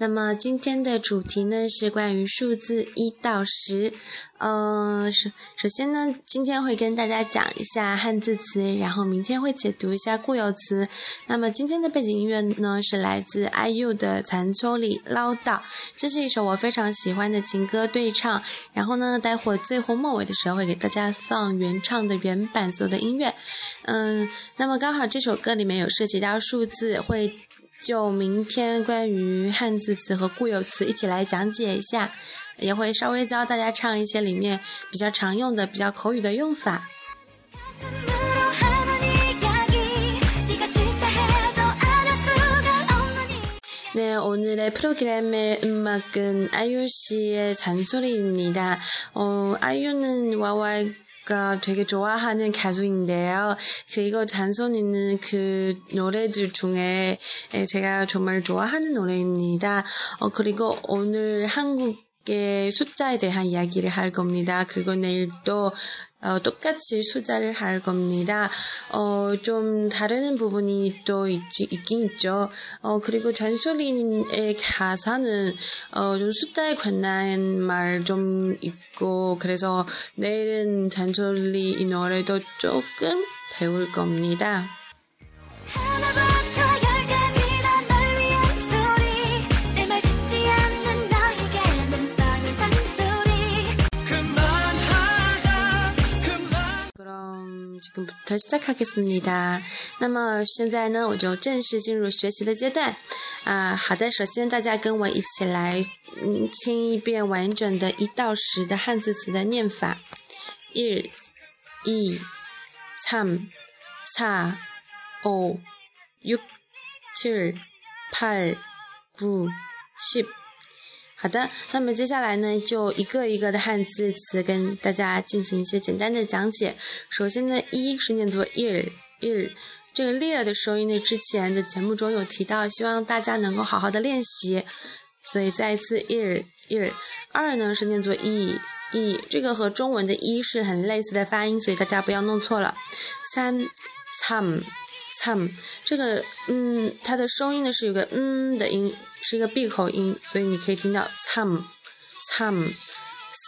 那么今天的主题呢是关于数字一到十。呃，首首先呢，今天会跟大家讲一下汉字词，然后明天会解读一下固有词。那么今天的背景音乐呢是来自 IU 的《残秋里唠叨》，这是一首我非常喜欢的情歌对唱。然后呢，待会最后末尾的时候会给大家放原唱的原版所有的音乐。嗯，那么刚好这首歌里面有涉及到数字，会就明天关于汉字词和固有词一起来讲解一下，也会稍微教大家唱一些里面比较常用的、比较口语的用法。 가슴으로 하는 이야기. 네가 싫다 해도 안할 수가 없는 이 네, 오늘의 프로그램의 음악은 아이유 씨의 잔소리입니다. 어, 아이유는 와와 가 되게 좋아하는 가수인데요. 그리고 잔소리는 그 노래들 중에 제가 정말 좋아하는 노래입니다. 어, 그리고 오늘 한국 의 숫자에 대한 이야기를 할 겁니다. 그리고 내일도 어, 똑같이 숫자를 할 겁니다. 어, 좀 다른 부분이 또 있, 있긴 있죠. 어, 그리고 잔소리의 가사는, 어, 좀 숫자에 관한 말 좀 있고, 그래서 내일은 잔소리 이 노래도 조금 배울 겁니다. 부터 시작하겠습니다. 那么现在呢，我就正式进入学习的阶段。啊，好的，首先大家跟我一起来，嗯，听一遍完整的一到十的汉字词的念法：一、이、 삼、 사、 오、 육、 칠、 팔、 구、 十。 好的，那么接下来呢，就一个一个的汉字词跟大家进行一些简单的讲解。首先呢，一是念作 ear ear，这个 ear 的收音呢，之前的节目中有提到，希望大家能够好好的练习，所以再一次 ear ear。二呢是念作 e e，这个和中文的一是很类似的发音，所以大家不要弄错了。三 some some，这个嗯，它的收音呢是有个嗯的音。是一个闭口音，所以你可以听到 “some some”。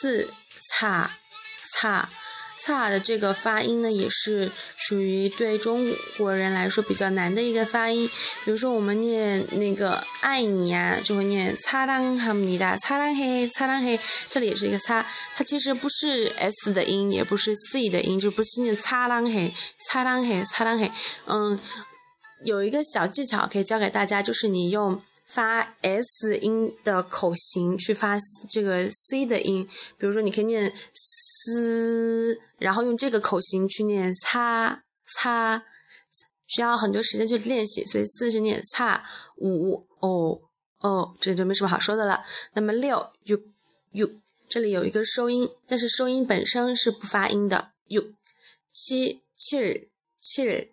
四擦擦擦的这个发音呢，也是属于对中国人来说比较难的一个发音。比如说我们念那个“爱你”啊，就会念“擦浪哈姆尼达”，“擦浪嘿”，“擦浪嘿”，这里也是一个“擦”，它其实不是 “s” 的音，也不是 “c” 的音，就不是念“擦浪嘿”，“擦浪嘿”，“擦浪嘿”。嗯，有一个小技巧可以教给大家，就是你用。发 s 音的口型去发这个 c 的音，比如说你可以念丝，然后用这个口型去念擦擦，需要很多时间去练习，所以四是念擦，五哦哦，这就没什么好说的了。那么六 u u 这里有一个收音，但是收音本身是不发音的 u。七七七，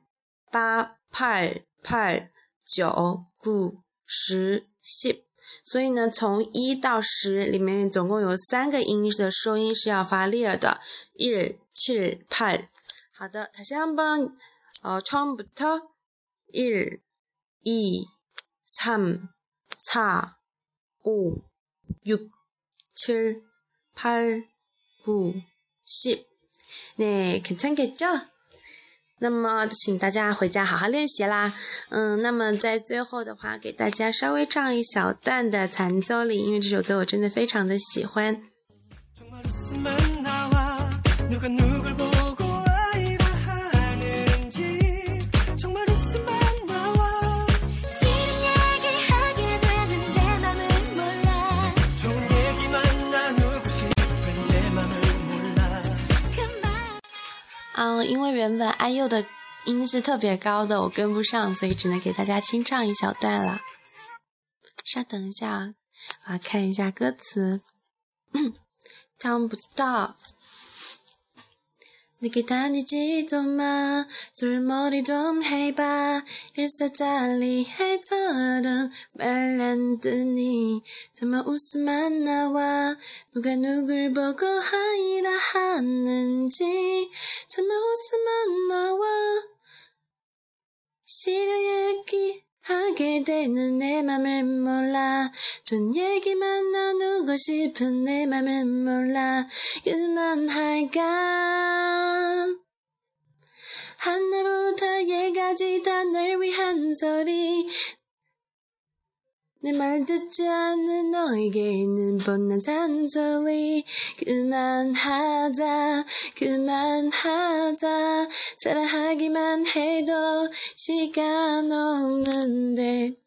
八派派，九古。十、十，所以呢，从一到十里面总共有三个音的收音是要发烈的，일、칠、 팔。 好的，다시한번어처음부터 일、 이、 삼、 사、 오、 육、 칠、 팔、 구、 십。 네괜찮겠죠 那么，请大家回家好好练习啦。嗯，那么在最后的话，给大家稍微唱一小段的《残奏里》，因为这首歌我真的非常的喜欢。是特别高的，我跟不上，所以只能给大家清唱一小段了。稍等一下，我要看一下歌词，唱不到。 내게 다니지도 마 술머리 좀 해봐 일사짜리 해처럼 말란드니 정말 웃음만 나와 누가 누굴 보고 하이라 하는지 정말 웃음만 나와 싫어 얘기하게 되는 내 맘을 몰라. 전 얘기만 나누고 싶은 내 맘을 몰라. 그만할까? 하나부터 열까지 다 널 위한 소리 내 말 듣지 않는 너에게는 뻔한 잔소리. 그만하자 그만하자. 사랑하기만 해도 시간 없는데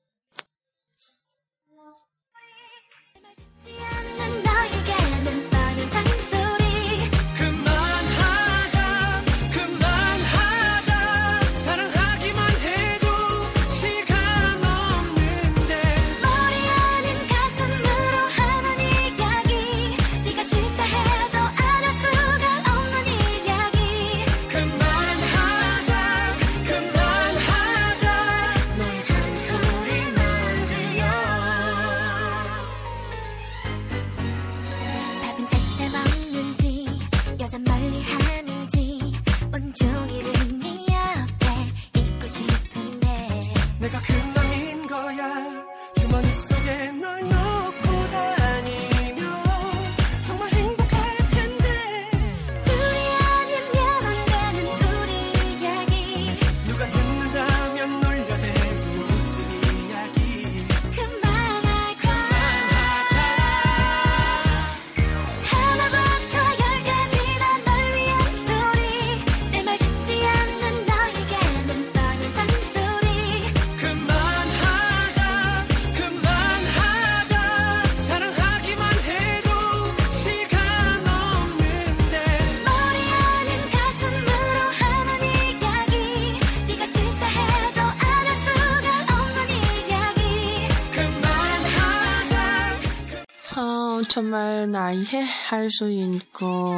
정말 날 이해할 수 있고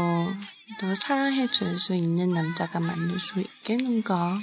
더 사랑해 줄 수 있는 남자가 만들 수 있겠는가?